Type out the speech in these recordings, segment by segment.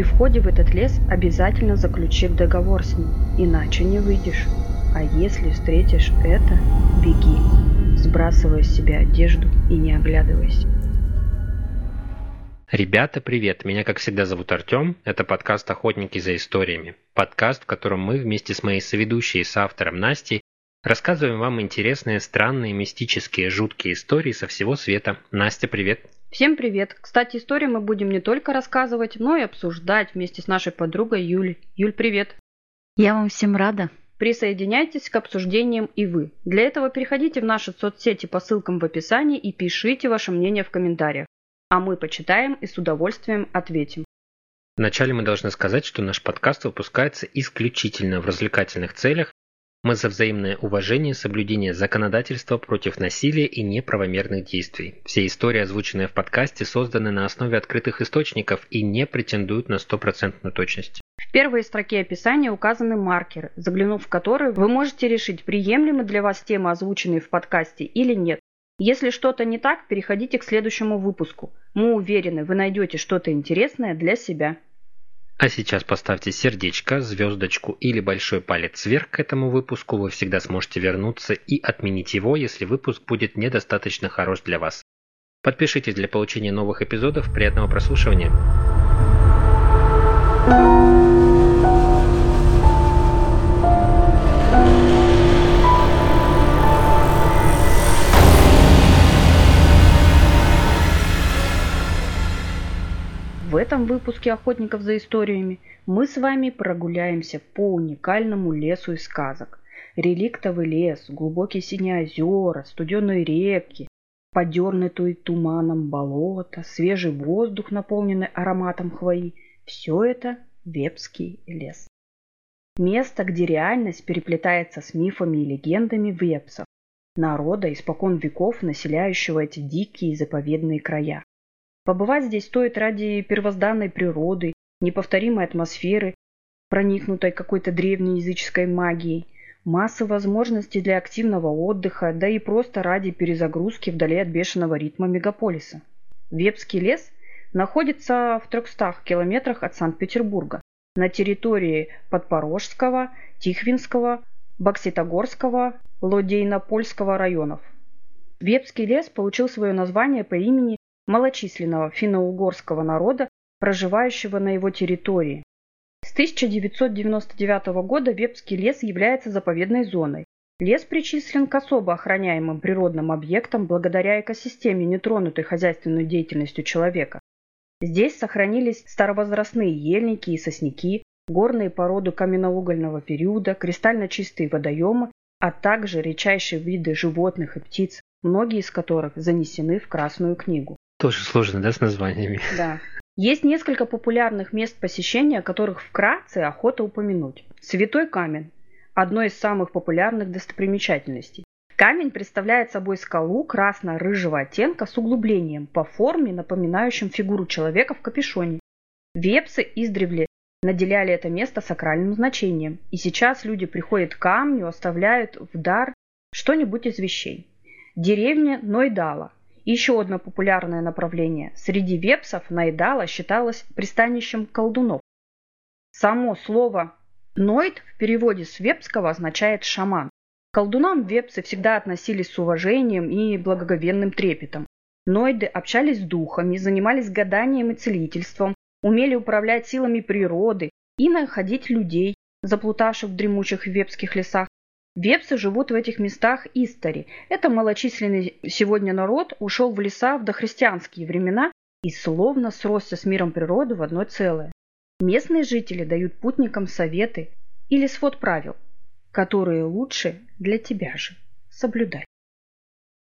При входе в этот лес обязательно заключи договор с ним, иначе не выйдешь. А если встретишь это, беги, сбрасывая с себя одежду и не оглядывайся. Ребята, привет! Меня, как всегда, зовут Артем. Это подкаст «Охотники за историями». Подкаст, в котором мы вместе с моей соведущей и с автором Настей рассказываем вам интересные, странные, мистические, жуткие истории со всего света. Настя, привет! Всем привет! Кстати, истории мы будем не только рассказывать, но и обсуждать вместе с нашей подругой Юлей. Юль, привет! Я вам всем рада. Присоединяйтесь к обсуждениям и вы. Для этого переходите в наши соцсети по ссылкам в описании и пишите ваше мнение в комментариях. А мы почитаем и с удовольствием ответим. Вначале мы должны сказать, что наш подкаст выпускается исключительно в развлекательных целях мы за взаимное уважение, соблюдение законодательства против насилия и неправомерных действий. Все истории, озвученные в подкасте, созданы на основе открытых источников и не претендуют на стопроцентную точность. В первой строке описания указаны маркеры, заглянув в которые вы можете решить, приемлемы для вас темы, озвученные в подкасте или нет. Если что-то не так, переходите к следующему выпуску. Мы уверены, вы найдете что-то интересное для себя. А сейчас поставьте сердечко, звездочку или большой палец вверх к этому выпуску. Вы всегда сможете вернуться и отменить его, если выпуск будет недостаточно хорош для вас. Подпишитесь для получения новых эпизодов. Приятного прослушивания. Этом выпуске «Охотников за историями» мы с вами прогуляемся по уникальному лесу из сказок. Реликтовый лес, глубокие синие озера, студеные реки, подернутые туманом болота, свежий воздух, наполненный ароматом хвои – все это Вепский лес. Место, где реальность переплетается с мифами и легендами вепсов, народа, испокон веков, населяющего эти дикие заповедные края. Побывать здесь стоит ради первозданной природы, неповторимой атмосферы, проникнутой какой-то древней языческой магией, массы возможностей для активного отдыха, да и просто ради перезагрузки вдали от бешеного ритма мегаполиса. Вепский лес находится в 300 километрах от Санкт-Петербурга, на территории Подпорожского, Тихвинского, Бокситогорского, Лодейнопольского районов. Вепский лес получил свое название по имени малочисленного финно-угорского народа, проживающего на его территории. С 1999 года Вепский лес является заповедной зоной. Лес причислен к особо охраняемым природным объектам благодаря экосистеме, нетронутой хозяйственной деятельностью человека. Здесь сохранились старовозрастные ельники и сосняки, горные породы каменноугольного периода, кристально чистые водоемы, а также редчайшие виды животных и птиц, многие из которых занесены в Красную книгу. Тоже сложно, да, с названиями? Да. Есть несколько популярных мест посещения, которых вкратце охота упомянуть. Святой камень – одно из самых популярных достопримечательностей. Камень представляет собой скалу красно-рыжего оттенка с углублением по форме, напоминающим фигуру человека в капюшоне. Вепсы издревле наделяли это место сакральным значением, и сейчас люди приходят к камню, оставляют в дар что-нибудь из вещей. Деревня Нойдала – еще одно популярное направление. Среди вепсов Найдала считалось пристанищем колдунов. Само слово «нойд» в переводе с вепского означает «шаман». К колдунам вепсы всегда относились с уважением и благоговенным трепетом. Нойды общались с духами, занимались гаданием и целительством, умели управлять силами природы и находить людей, заплутавших в дремучих вепских лесах, Вепсы живут в этих местах истори. Это малочисленный сегодня народ ушел в леса в дохристианские времена и словно сросся с миром природы в одно целое. Местные жители дают путникам советы или свод правил, которые лучше для тебя же соблюдать.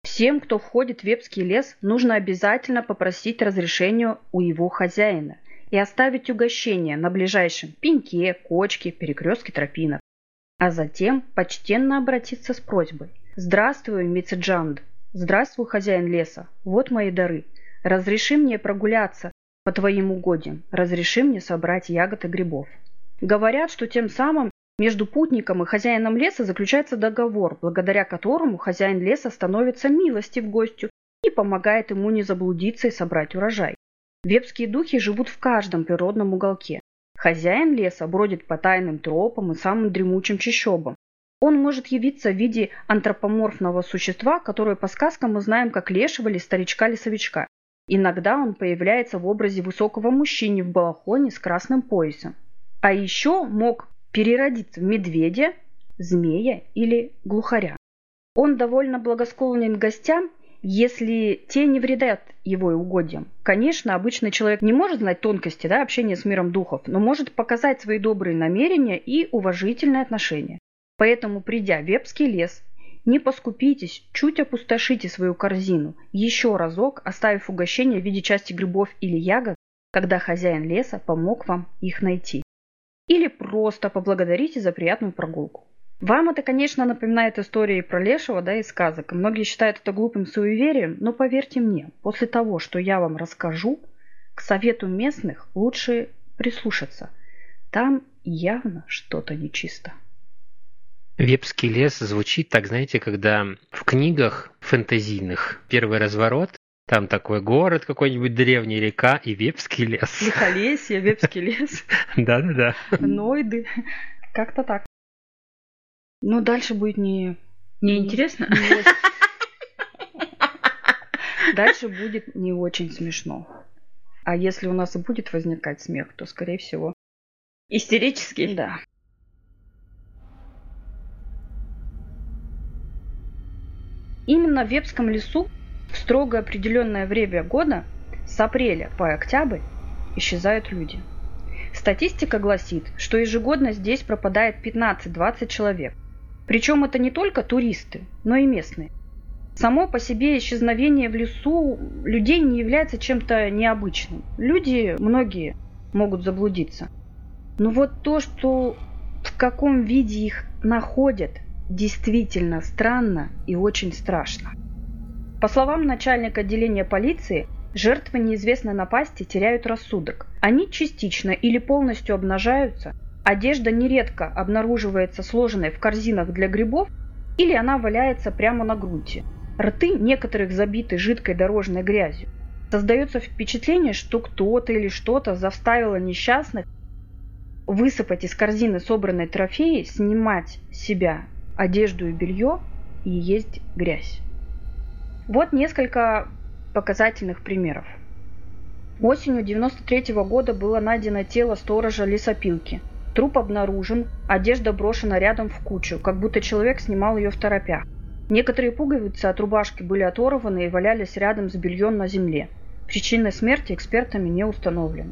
Всем, кто входит в Вепский лес, нужно обязательно попросить разрешения у его хозяина и оставить угощение на ближайшем пеньке, кочке, перекрестке тропинок а затем почтенно обратиться с просьбой. «Здравствуй, Мицеджанд! Здравствуй, хозяин леса! Вот мои дары! Разреши мне прогуляться по твоим угодьям, разреши мне собрать ягод и грибов». Говорят, что тем самым между путником и хозяином леса заключается договор, благодаря которому хозяин леса становится милостив гостю и помогает ему не заблудиться и собрать урожай. Вепские духи живут в каждом природном уголке. Хозяин леса бродит по тайным тропам и самым дремучим чащобам. Он может явиться в виде антропоморфного существа, которое по сказкам мы знаем как лешего или старичка-лесовичка. Иногда он появляется в образе высокого мужчины в балахоне с красным поясом. А еще мог переродиться в медведя, змея или глухаря. Он довольно благосклонен гостям, если те не вредят его угодьям. Конечно, обычный человек не может знать тонкости да, общения с миром духов, но может показать свои добрые намерения и уважительное отношение. Поэтому, придя в Вепский лес, не поскупитесь, чуть опустошите свою корзину, еще разок оставив угощение в виде части грибов или ягод, когда хозяин леса помог вам их найти. Или просто поблагодарите за приятную прогулку. Вам это, конечно, напоминает истории про Лешего, да, из сказок. Многие считают это глупым суеверием, но поверьте мне, после того, что я вам расскажу, к совету местных лучше прислушаться. Там явно что-то нечисто. Вепский лес звучит так, знаете, когда в книгах фэнтезийных первый разворот, там такой город, какой-нибудь древний река и Вепский лес. Лихолесье, Вепский лес. Да-да-да. Ноиды. Как-то так. Но дальше будет не... Неинтересно? не Дальше будет не очень смешно. А если у нас и будет возникать смех, то, скорее всего... Истерический? Да. Именно в Вепском лесу в строго определенное время года с апреля по октябрь исчезают люди. Статистика гласит, что ежегодно здесь пропадает 15-20 человек. Причем это не только туристы, но и местные. Само по себе исчезновение в лесу людей не является чем-то необычным. Люди, многие, могут заблудиться. Но вот то, что в каком виде их находят, действительно странно и очень страшно. По словам начальника отделения полиции, жертвы неизвестной напасти теряют рассудок. Они частично или полностью обнажаются, одежда нередко обнаруживается сложенной в корзинах для грибов или она валяется прямо на грунте. Рты некоторых забиты жидкой дорожной грязью. Создается впечатление, что кто-то или что-то заставило несчастных высыпать из корзины собранной трофеи, снимать с себя одежду и белье и есть грязь. Вот несколько показательных примеров. Осенью 93 года было найдено тело сторожа лесопилки. Труп обнаружен, одежда брошена рядом в кучу, как будто человек снимал ее в торопях. Некоторые пуговицы от рубашки были оторваны и валялись рядом с бельем на земле. Причина смерти экспертами не установлена.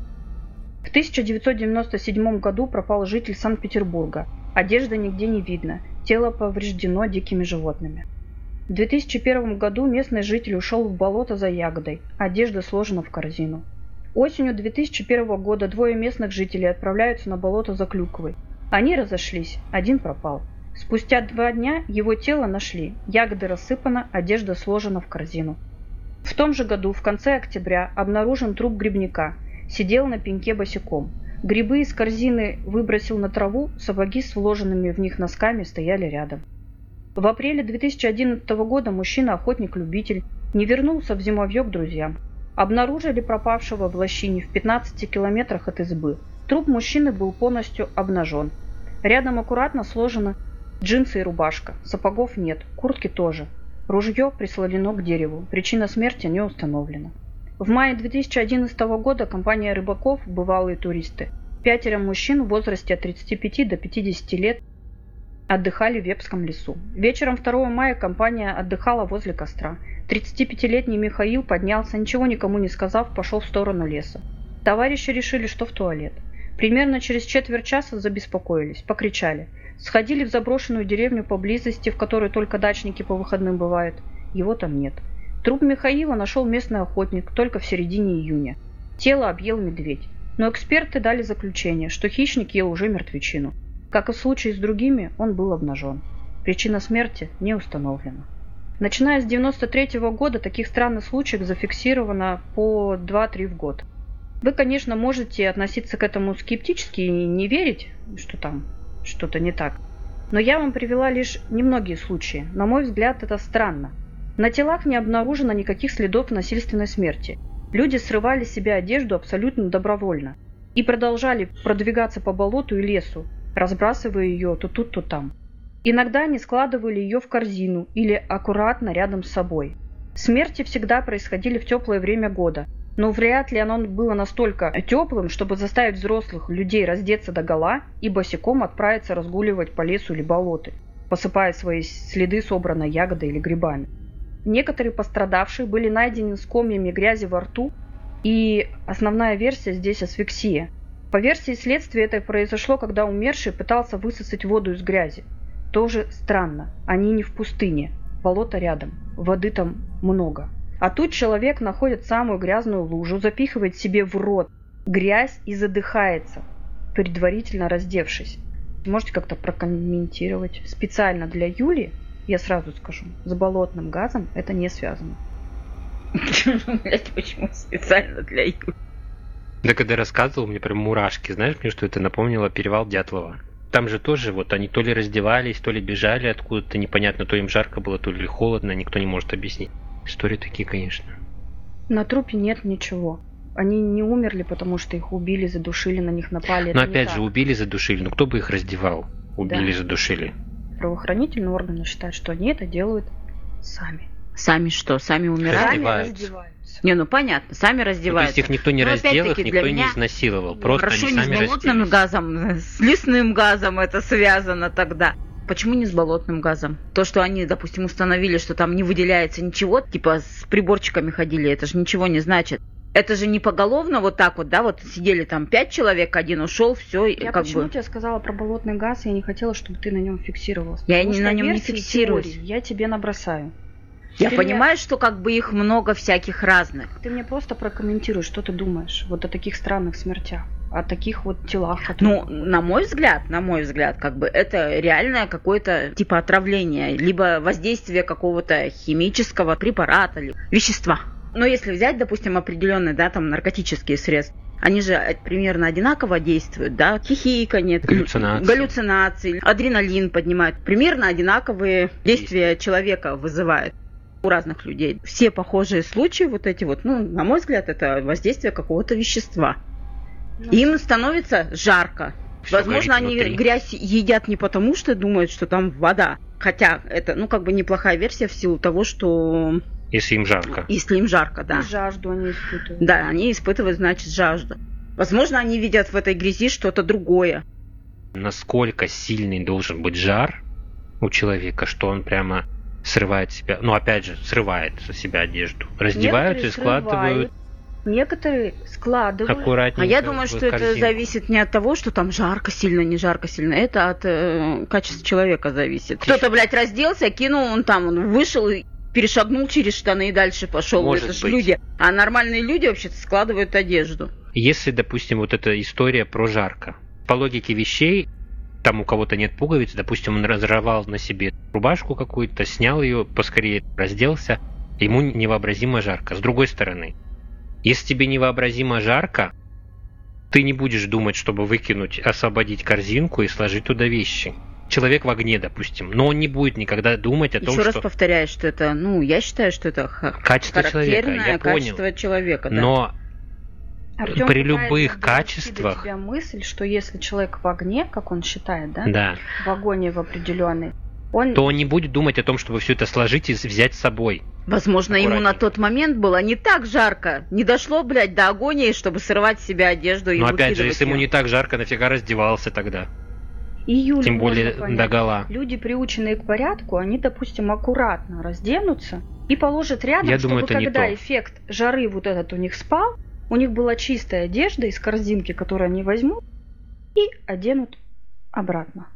В 1997 году пропал житель Санкт-Петербурга. Одежды нигде не видно. Тело повреждено дикими животными. В 2001 году местный житель ушел в болото за ягодой. Одежда сложена в корзину. Осенью 2001 года двое местных жителей отправляются на болото за клюквой. Они разошлись, один пропал. Спустя два дня его тело нашли, ягоды рассыпаны, одежда сложена в корзину. В том же году, в конце октября, обнаружен труп грибника. Сидел на пеньке босиком. Грибы из корзины выбросил на траву, сапоги с вложенными в них носками стояли рядом. В апреле 2011 года мужчина-охотник-любитель не вернулся в зимовье к друзьям. Обнаружили пропавшего в лощине в 15 километрах от избы. Труп мужчины был полностью обнажен. Рядом аккуратно сложены джинсы и рубашка. Сапогов нет, куртки тоже. Ружье прислонено к дереву. Причина смерти не установлена. В мае 2011 года компания рыбаков «Бывалые туристы» пятеро мужчин в возрасте от 35 до 50 лет отдыхали в Вепском лесу. Вечером 2 мая компания отдыхала возле костра. 35-летний Михаил поднялся, ничего никому не сказав, пошел в сторону леса. Товарищи решили, что в туалет. Примерно через четверть часа забеспокоились, покричали. Сходили в заброшенную деревню поблизости, в которой только дачники по выходным бывают. Его там нет. Труп Михаила нашел местный охотник только в середине июня. Тело объел медведь. Но эксперты дали заключение, что хищник ел уже мертвечину. Как и в случае с другими, он был обнажен. Причина смерти не установлена. Начиная с 93 года таких странных случаев зафиксировано по 2-3 в год. Вы, конечно, можете относиться к этому скептически и не верить, что там что-то не так. Но я вам привела лишь немногие случаи. На мой взгляд, это странно. На телах не обнаружено никаких следов насильственной смерти. Люди срывали с себя одежду абсолютно добровольно и продолжали продвигаться по болоту и лесу, разбрасывая ее то тут, то там. Иногда они складывали ее в корзину или аккуратно рядом с собой. Смерти всегда происходили в теплое время года, но вряд ли оно было настолько теплым, чтобы заставить взрослых людей раздеться до гола и босиком отправиться разгуливать по лесу или болоты, посыпая свои следы собранной ягодой или грибами. Некоторые пострадавшие были найдены с комьями грязи во рту, и основная версия здесь асфиксия. По версии следствия это произошло, когда умерший пытался высосать воду из грязи. Тоже странно, они не в пустыне, болото рядом, воды там много. А тут человек находит самую грязную лужу, запихивает себе в рот грязь и задыхается, предварительно раздевшись. Можете как-то прокомментировать? Специально для Юли, я сразу скажу, с болотным газом это не связано. Почему специально для Юли? Да когда рассказывал, мне прям мурашки. Знаешь, мне что это напомнило перевал Дятлова. Там же тоже вот они то ли раздевались, то ли бежали откуда-то, непонятно, то им жарко было, то ли холодно, никто не может объяснить. Истории такие, конечно. На трупе нет ничего. Они не умерли, потому что их убили, задушили, на них напали. Но Это опять так. же, убили, задушили. Ну кто бы их раздевал? Убили, Да. задушили. Правоохранительные органы считают, что они это делают сами. Сами что? Сами умирают? Раздеваются. раздеваются. Не, ну понятно, сами Ну, то раздеваются. есть их никто не Но раздел, их никто не изнасиловал. Просто Хорошо, они не сами с болотным разделись. газом, с лесным газом это связано тогда. Почему не с болотным газом? То, что они, допустим, установили, что там не выделяется ничего, типа с приборчиками ходили, это же ничего не значит. Это же не поголовно вот так вот, да, вот сидели там пять человек, один ушел, все, Я как почему бы. тебе сказала про болотный газ, я не хотела, чтобы ты на нем фиксировался. Я Потому не на нем не и теории Я тебе набросаю. Я Ты понимаю, что как бы их много всяких разных. Ты мне просто прокомментируй, что ты думаешь вот о таких странных смертях, о таких вот телах. Ну, которые- на мой взгляд, на мой взгляд, как бы это реальное какое-то типа отравление, либо воздействие какого-то химического препарата, или вещества. Но если взять, допустим, определенные, да, там наркотические средства, они же примерно одинаково действуют, да, хихиканье, Галлюцинации. галлюцинации, адреналин поднимают, примерно одинаковые действия человека вызывают у разных людей. Все похожие случаи, вот эти вот, ну, на мой взгляд, это воздействие какого-то вещества. Ну, Им становится жарко. Всё Возможно, они внутри. грязь едят не потому, что думают, что там вода. Хотя это, ну, как бы неплохая версия в силу того, что Если им жарко. если им жарко, да. и жажду они испытывают. Да, они испытывают, значит, жажду. Возможно, они видят в этой грязи что-то другое. Насколько сильный должен быть жар у человека, что он прямо срывает себя, ну опять же, срывает со себя одежду. Раздевают и Некоторые складывают срывают, Некоторые складывают. аккуратненько А я думаю, что это корзинку. зависит не от того, что там жарко сильно, не жарко сильно. Это от э, качества человека зависит. Кто-то, блядь, разделся, кинул, он там, он вышел и перешагнул через штаны и дальше пошел. Может это ж быть. люди. А нормальные люди вообще-то складывают одежду. Если, допустим, вот эта история про жарко, по логике вещей, там у кого-то нет пуговиц, допустим, он разорвал на себе рубашку какую-то, снял ее, поскорее разделся, ему невообразимо жарко. С другой стороны, если тебе невообразимо жарко, ты не будешь думать, чтобы выкинуть, освободить корзинку и сложить туда вещи. Человек в огне, допустим, но он не будет никогда думать о том, Еще раз что повторяю, что это, ну, я считаю, что это качество человека, характерное я понял. качество человека. да. Но Артём при любых качествах- тебя мысль, что если человек в огне, как он считает, да, да, в огоне в определенный, он то он не будет думать о том, чтобы все это сложить и взять с собой. Возможно, ему на тот момент было не так жарко. Не дошло, блядь, до агонии, чтобы сырывать с себя одежду и Но опять же, если ему её. не так жарко, нафига раздевался тогда? и Юлю Тем более до гола. Люди, приученные к порядку, они, допустим, аккуратно разденутся и положат рядом, Я чтобы думаю, это не когда то. эффект жары вот этот у них спал, у них была чистая одежда из корзинки, которую они возьмут и оденут обратно.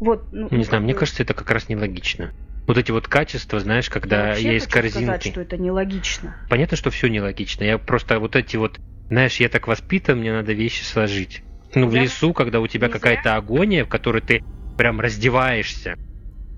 Вот, ну, Не знаю, мне кажется, это как раз нелогично. Вот эти вот качества, знаешь, Я когда вообще я из хочу сказать, корзинки... что это нелогично. Понятно, что все нелогично. Я просто вот эти вот, знаешь, я так воспитан, мне надо вещи сложить. Ну, в Я лесу, когда у тебя какая-то агония, в которой ты прям раздеваешься.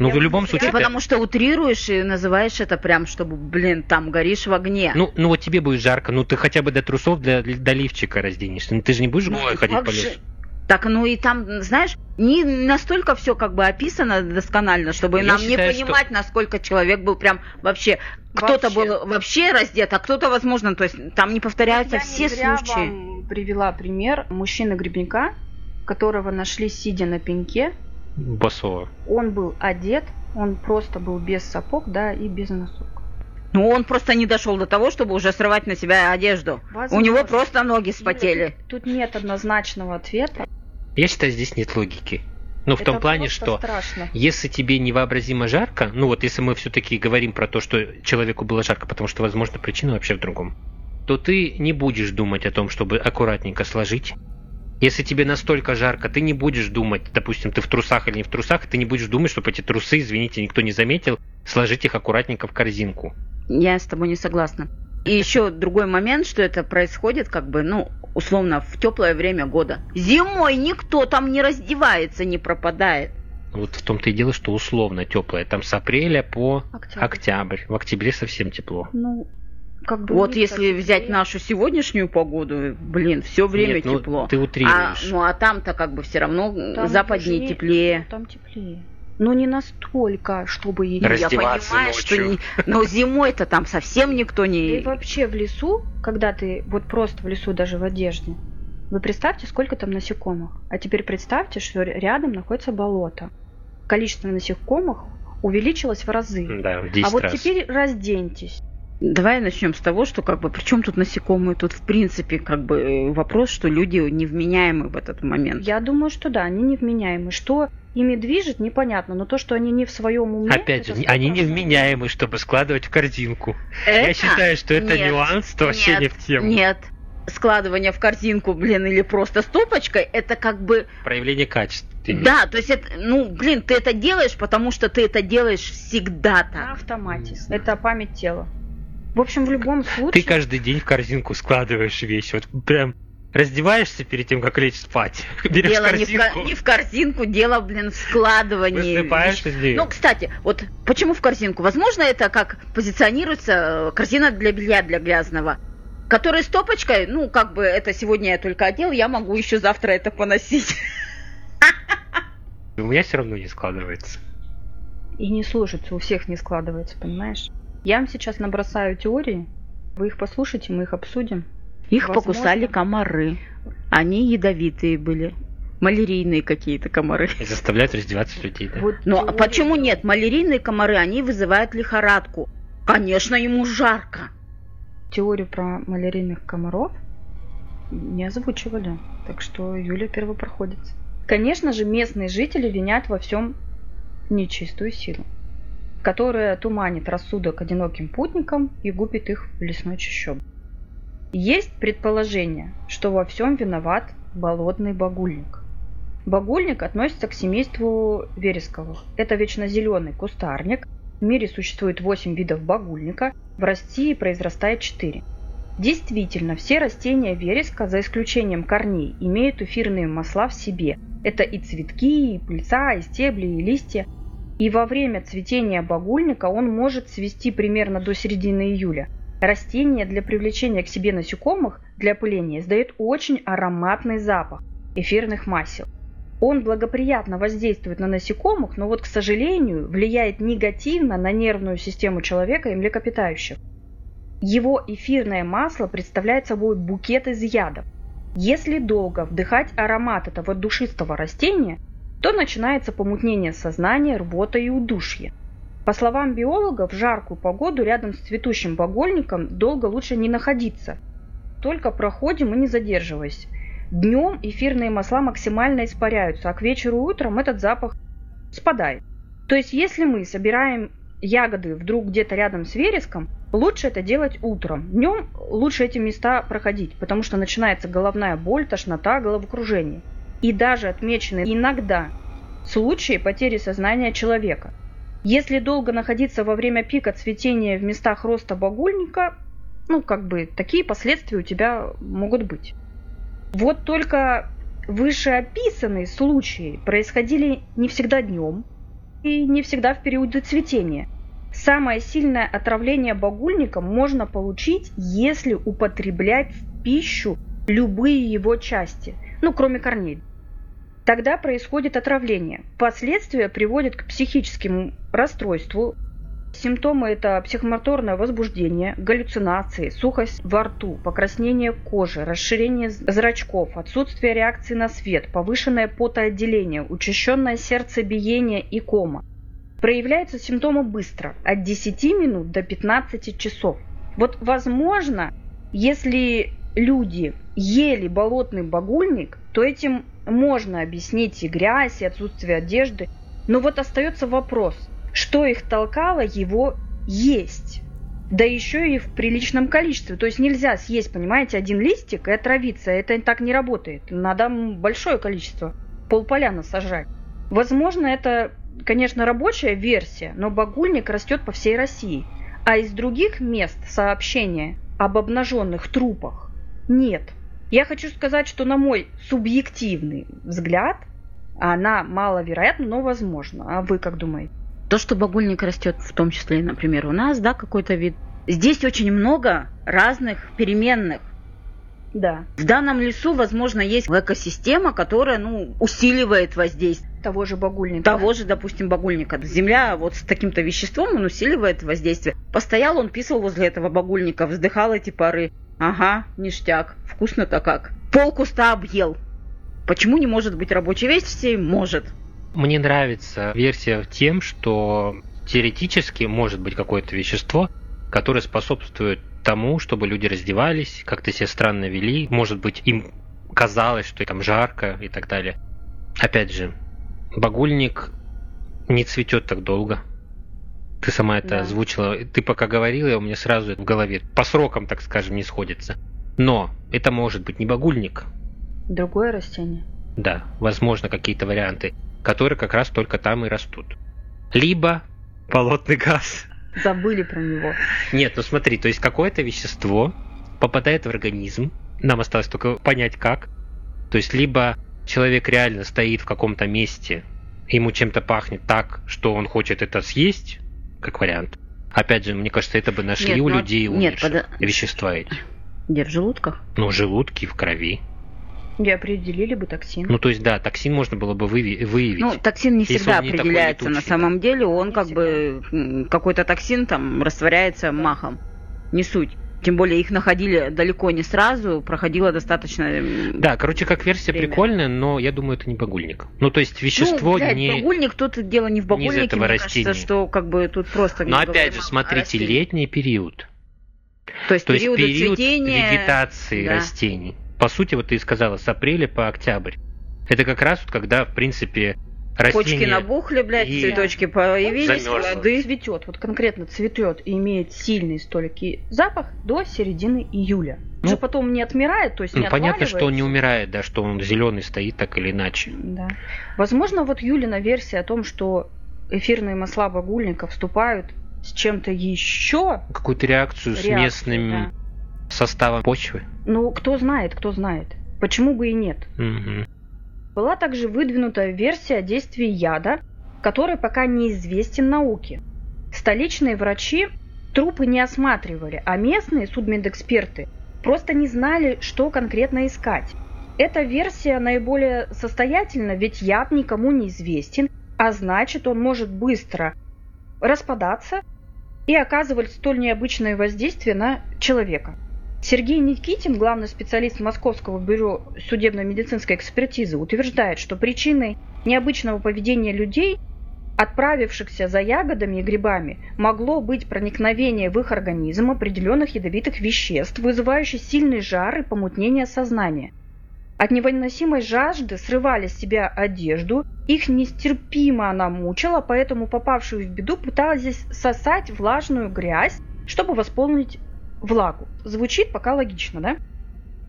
Ну, Я в любом случае... Ты потому что утрируешь и называешь это прям, чтобы, блин, там горишь в огне. Ну, ну вот тебе будет жарко, ну ты хотя бы до трусов, для, до лифчика разденешься. Ну ты же не будешь голой ходить как по же- лесу. Так, ну и там, знаешь, не настолько все как бы описано досконально, чтобы Я нам считаю, не понимать, насколько человек был прям вообще... Кто-то Вообще. был вообще раздет, а кто-то, возможно, то есть там не повторяются Я все не зря случаи. вам привела пример мужчины-грибника, которого нашли сидя на пеньке. Босого. Он был одет, он просто был без сапог, да, и без носок. Ну, он просто не дошел до того, чтобы уже срывать на себя одежду. У Возможно. него просто ноги Юля, вспотели. Тут, нет однозначного ответа. Я считаю, здесь нет логики. Ну, в Это том плане, что страшно. если тебе невообразимо жарко, ну вот если мы все-таки говорим про то, что человеку было жарко, потому что, возможно, причина вообще в другом, то ты не будешь думать о том, чтобы аккуратненько сложить. Если тебе настолько жарко, ты не будешь думать, допустим, ты в трусах или не в трусах, ты не будешь думать, чтобы эти трусы, извините, никто не заметил, сложить их аккуратненько в корзинку. Я с тобой не согласна. И еще другой момент, что это происходит, как бы, ну, условно, в теплое время года. Зимой никто там не раздевается, не пропадает. Вот в том-то и дело, что условно теплое. Там с апреля по Октябрь. октябрь. В октябре совсем тепло. Ну, как бы Вот если так взять теплее. нашу сегодняшнюю погоду, блин, все время Нет, ну, тепло. ты а, утрируешь. ну а там-то как бы все равно Там западнее южнее, теплее. Там теплее. Но не настолько, чтобы... и- Я понимаю, что ночью. не... но зимой-то там совсем никто Да и не... вообще в лесу, когда ты вот просто в лесу даже в одежде, вы представьте, сколько там насекомых. А теперь представьте, что рядом находится болото. Количество насекомых увеличилось в разы. Да, в 10 А вот раз. теперь разденьтесь. Давай начнем с того, что как бы при чем тут насекомые? Тут в принципе как бы э, вопрос, что люди невменяемы в этот момент. Я думаю, что да, они невменяемы. Что ими движет, непонятно. Но то, что они не в своем уме... Опять же, они 100%. невменяемы, чтобы складывать в корзинку. Я Это- считаю, что это нет, нюанс, то вообще нет, не в тему. Нет. Складывание в корзинку, блин, или просто стопочкой, это как бы... Проявление качеств. ты имеешь Да, то есть это, ну, блин, ты это делаешь, потому что ты это делаешь всегда На так. автомате. Это память тела. В общем, в любом Ты случае... каждый день в корзинку складываешь вещи. Вот прям раздеваешься перед тем, как лечь спать. Берешь Дело не в, корзинку, не в корзинку, дело, блин, в складывании. высыпаешь из нее. Ну, кстати, вот почему в корзинку? Возможно, это как позиционируется э, корзина для белья для грязного. Которая стопочкой, ну, как бы это сегодня я только одел, я могу еще завтра это поносить. У меня все равно не складывается. И не слушаться, у всех не складывается, понимаешь? Я вам сейчас набросаю теории, вы их послушайте, мы их обсудим. Их Возможно. покусали комары. Они ядовитые были. Малярийные какие-то комары. И заставляют раздеваться людей, да? Вот Но теория- почему нет? Малярийные комары, они вызывают лихорадку. Конечно, ему жарко. Теорию про малярийных комаров не озвучивали, так что Юля первопроходец. Конечно же, местные жители винят во всем нечистую силу, которая туманит рассудок одиноким путникам и губит их в лесной чащобе. Есть предположение, что во всем виноват болотный багульник. Багульник относится к семейству вересковых. Это вечно зеленый кустарник. В мире существует 8 видов багульника, в России произрастает 4. Действительно, все растения вереска, за исключением корней, имеют эфирные масла в себе. Это и цветки, и пыльца, и стебли, и листья. И во время цветения багульника он может цвести примерно до середины июля. Растение для привлечения к себе насекомых для опыления издает очень ароматный запах эфирных масел. Он благоприятно воздействует на насекомых, но вот, к сожалению, влияет негативно на нервную систему человека и млекопитающих. Его эфирное масло представляет собой букет из ядов. Если долго вдыхать аромат этого душистого растения, то начинается помутнение сознания, рвота и удушье. По словам биологов, в жаркую погоду рядом с цветущим багульником долго лучше не находиться. Только проходим и не задерживаясь. Днем эфирные масла максимально испаряются, а к вечеру и утром этот запах спадает. То есть, если мы собираем ягоды вдруг где-то рядом с вереском, лучше это делать утром. Днем лучше эти места проходить, потому что начинается головная боль, тошнота, головокружение. И даже отмечены иногда случаи потери сознания человека. Если долго находиться во время пика цветения в местах роста багульника, ну, как бы, такие последствия у тебя могут быть. Вот только вышеописанные случаи происходили не всегда днем и не всегда в периоды цветения. Самое сильное отравление багульником можно получить, если употреблять в пищу любые его части, ну, кроме корней. Тогда происходит отравление. Последствия приводят к психическому расстройству. Симптомы – это психомоторное возбуждение, галлюцинации, сухость во рту, покраснение кожи, расширение зрачков, отсутствие реакции на свет, повышенное потоотделение, учащенное сердцебиение и кома. Проявляются симптомы быстро, от 10 минут до 15 часов. Вот возможно, если люди ели болотный багульник, то этим можно объяснить и грязь, и отсутствие одежды. Но вот остается вопрос, что их толкало его есть? Да еще и в приличном количестве. То есть нельзя съесть, понимаете, один листик и отравиться. Это так не работает. Надо большое количество. Полполяна сажать. Возможно, это конечно, рабочая версия, но багульник растет по всей России. А из других мест сообщения об обнаженных трупах нет. Я хочу сказать, что на мой субъективный взгляд, она маловероятна, но возможно. А вы как думаете? То, что багульник растет, в том числе, например, у нас, да, какой-то вид. Здесь очень много разных переменных. Да. В данном лесу, возможно, есть экосистема, которая, ну, усиливает воздействие того же багульника. Того же, допустим, багульника. Земля вот с таким-то веществом, он усиливает воздействие. Постоял он, писал возле этого багульника, вздыхал эти пары. Ага, ништяк, вкусно-то как. Пол куста объел. Почему не может быть рабочей версии? Может. Мне нравится версия тем, что теоретически может быть какое-то вещество, которое способствует тому, чтобы люди раздевались, как-то себя странно вели. Может быть, им казалось, что там жарко и так далее. Опять же, багульник не цветет так долго. Ты сама это да. озвучила. Ты пока говорила, у меня сразу в голове по срокам, так скажем, не сходится. Но это может быть не багульник. Другое растение. Да, возможно, какие-то варианты, которые как раз только там и растут. Либо болотный газ. Забыли про него. Нет, ну смотри, то есть какое-то вещество попадает в организм, нам осталось только понять как. То есть либо человек реально стоит в каком-то месте, ему чем-то пахнет так, что он хочет это съесть, как вариант. Опять же, мне кажется, это бы нашли нет, у. Ну, людей нет, под... вещества эти. Где, в желудках? Ну, в желудке, в крови. И определили бы токсин. Ну, то есть, да, токсин можно было бы выявить. Ну, токсин не всегда определяется не на самом деле. Он не как всегда. бы, какой-то токсин там растворяется махом. Не суть. Тем более их находили далеко не сразу, проходило достаточно. Да, короче, как версия время. прикольная, но я думаю, это не багульник. Ну, то есть вещество ну, блядь, не. Багульник тут дело не в багульнике, не из этого мне растения. кажется, что как бы тут просто. Но опять же, смотрите, летний период. То есть, то есть период цветения... вегетации да. растений. По сути, вот ты сказала, с апреля по октябрь. Это как раз вот когда, в принципе, Почки набухли, блядь, и... цветочки появились, плоды. Цветет, вот конкретно цветет и имеет сильный столикий запах до середины июля. Ну, Уже потом не отмирает, то есть ну, не Понятно, что он не умирает, да, что он зеленый стоит так или иначе. Да. Возможно, вот Юлина версия о том, что эфирные масла багульника вступают с чем-то еще. Какую-то реакцию, реакцию с местным да. составом почвы. Ну, кто знает, кто знает. Почему бы и нет? Угу. Была также выдвинута версия о действии яда, который пока неизвестен науке. Столичные врачи трупы не осматривали, а местные судмедэксперты просто не знали, что конкретно искать. Эта версия наиболее состоятельна, ведь яд никому не известен, а значит он может быстро распадаться и оказывать столь необычное воздействие на человека. Сергей Никитин, главный специалист Московского бюро судебно-медицинской экспертизы, утверждает, что причиной необычного поведения людей, отправившихся за ягодами и грибами, могло быть проникновение в их организм определенных ядовитых веществ, вызывающих сильный жар и помутнение сознания. От невыносимой жажды срывали с себя одежду, их нестерпимо она мучила, поэтому попавшую в беду пытались сосать влажную грязь, чтобы восполнить влагу. Звучит пока логично, да?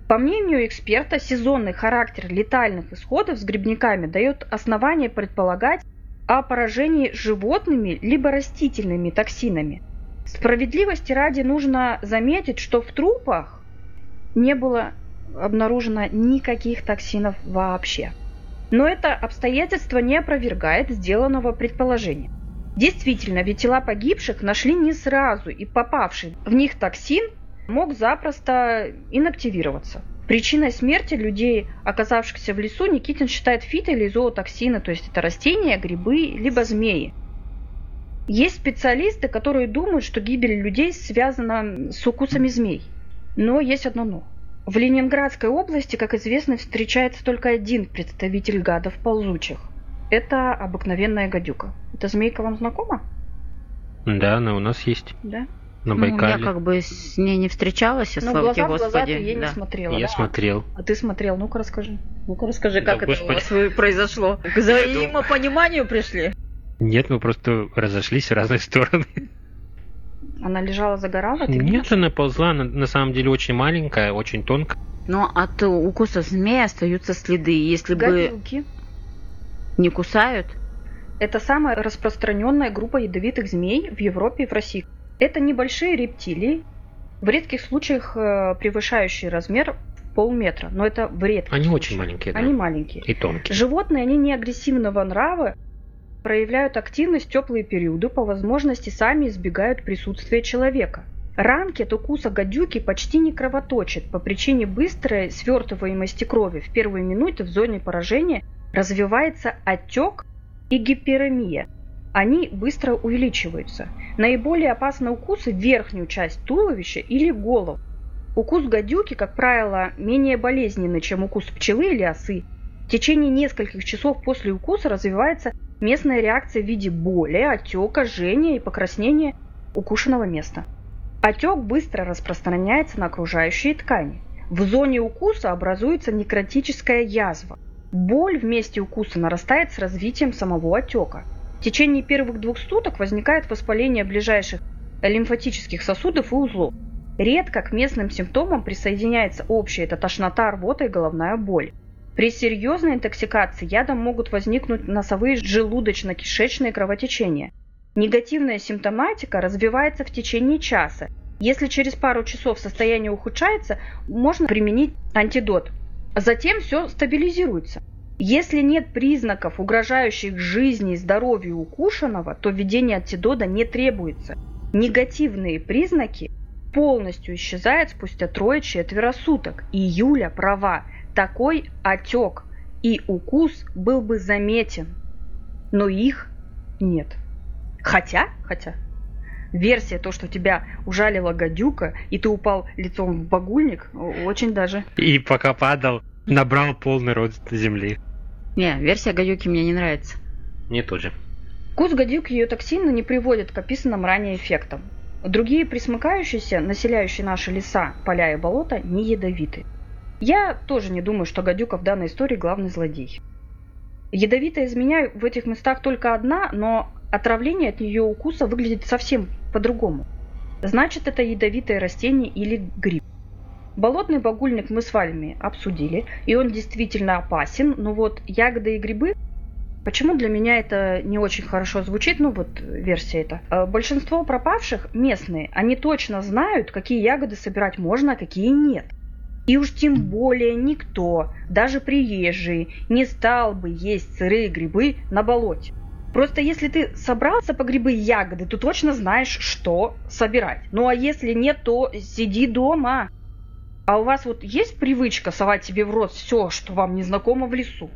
По мнению эксперта, сезонный характер летальных исходов с грибниками дает основание предполагать о поражении животными либо растительными токсинами. Справедливости ради нужно заметить, что в трупах не было обнаружено никаких токсинов вообще. Но это обстоятельство не опровергает сделанного предположения. Действительно, ведь тела погибших нашли не сразу, и попавший в них токсин мог запросто инактивироваться. Причиной смерти людей, оказавшихся в лесу, Никитин считает фито- или зоотоксины, то есть это растения, грибы, либо змеи. Есть специалисты, которые думают, что гибель людей связана с укусами змей. Но есть одно но. В Ленинградской области, как известно, встречается только один представитель гадов ползучих. Это обыкновенная гадюка. Эта змейка вам знакома? Да, она у нас есть. Да? На Ну, Байкале. я как бы с ней не встречалась, и Но слава глаза тебе, в глаза Господи. ты ей не да. смотрела. Я да? смотрел. А ты смотрел, ну-ка расскажи. Ну-ка расскажи, Да, как это у Господи. вас произошло? К взаимопониманию пришли? Нет, мы просто разошлись в разные стороны. Она лежала, загорала? Ты Нет, она ползла, она на самом деле очень маленькая, очень тонкая. Но от укуса змеи остаются следы. Если бы Гадюки. Не кусают, Это самая распространенная группа ядовитых змей в Европе и в России. Это небольшие рептилии, в редких случаях э, превышающие размер в полметра, но это в редких Они случаях. очень маленькие, да. Они маленькие. И тонкие. Животные, они не агрессивного нрава, проявляют активность в теплые периоды, по возможности сами избегают присутствия человека. Ранки от укуса гадюки почти не кровоточат по причине быстрой свертываемости крови. В первые минуты в зоне поражения развивается отек и гиперемия. Они быстро увеличиваются. Наиболее опасны укусы верхнюю часть туловища или голову. Укус гадюки, как правило, менее болезненный, чем укус пчелы или осы. В течение нескольких часов после укуса развивается местная реакция в виде боли, отека, жжения и покраснения укушенного места. Отек быстро распространяется на окружающие ткани. В зоне укуса образуется некротическая язва. Боль в месте укуса нарастает с развитием самого отека. В течение первых двух суток возникает воспаление ближайших лимфатических сосудов и узлов. Редко к местным симптомам присоединяется общая это тошнота, рвота и головная боль. При серьезной интоксикации ядом могут возникнуть носовые желудочно-кишечные кровотечения. Негативная симптоматика развивается в течение часа. Если через пару часов состояние ухудшается, можно применить антидот. Затем все стабилизируется. Если нет признаков, угрожающих жизни и здоровью укушенного, то введение антидота не требуется. Негативные признаки полностью исчезают спустя трое-четверо суток. И Юля права. Такой отек и укус был бы заметен. Но их нет. Хотя, хотя, версия то, что тебя ужалила гадюка, и ты упал лицом в багульник, очень даже. И пока падал, набрал полный рот земли. не, версия гадюки мне не нравится. Мне тоже. Вкус гадюки и ее токсины не приводят к описанным ранее эффектам. Другие присмыкающиеся, населяющие наши леса, поля и болота, не ядовиты. Я тоже не думаю, что гадюка в данной истории главный злодей. Ядовитая змея в этих местах только одна, но отравление от ее укуса выглядит совсем по-другому. Значит, это ядовитое растение или гриб. Болотный багульник мы с вами обсудили, и он действительно опасен, но вот ягоды и грибы Почему для меня это не очень хорошо звучит, ну вот версия эта. Э, Большинство пропавших местные, они точно знают, какие ягоды собирать можно, а какие нет. И уж тем более никто, даже приезжий, не стал бы есть сырые грибы на болоте. Просто если ты собрался по грибы и ягоды, то точно знаешь, что собирать. Ну а если нет, то сиди дома. А у вас вот есть привычка совать себе в рот все, что вам не знакомо в лесу?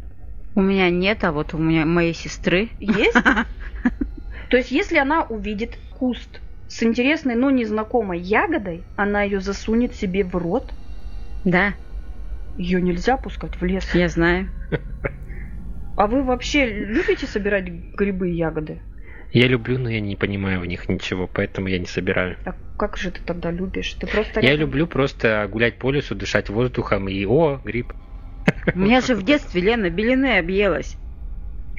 У меня нет, а вот у меня моей сестры. Есть? То есть, если она увидит куст с интересной, но незнакомой ягодой, она ее засунет себе в рот. Да, Ее нельзя пускать в лес. я знаю. А вы вообще любите собирать грибы и ягоды? Я люблю, но я не понимаю в них ничего, поэтому я не собираю. А как же ты тогда любишь? Ты просто Я люблю просто гулять по лесу, дышать воздухом и о, гриб. У меня же в детстве Лена белины объелась.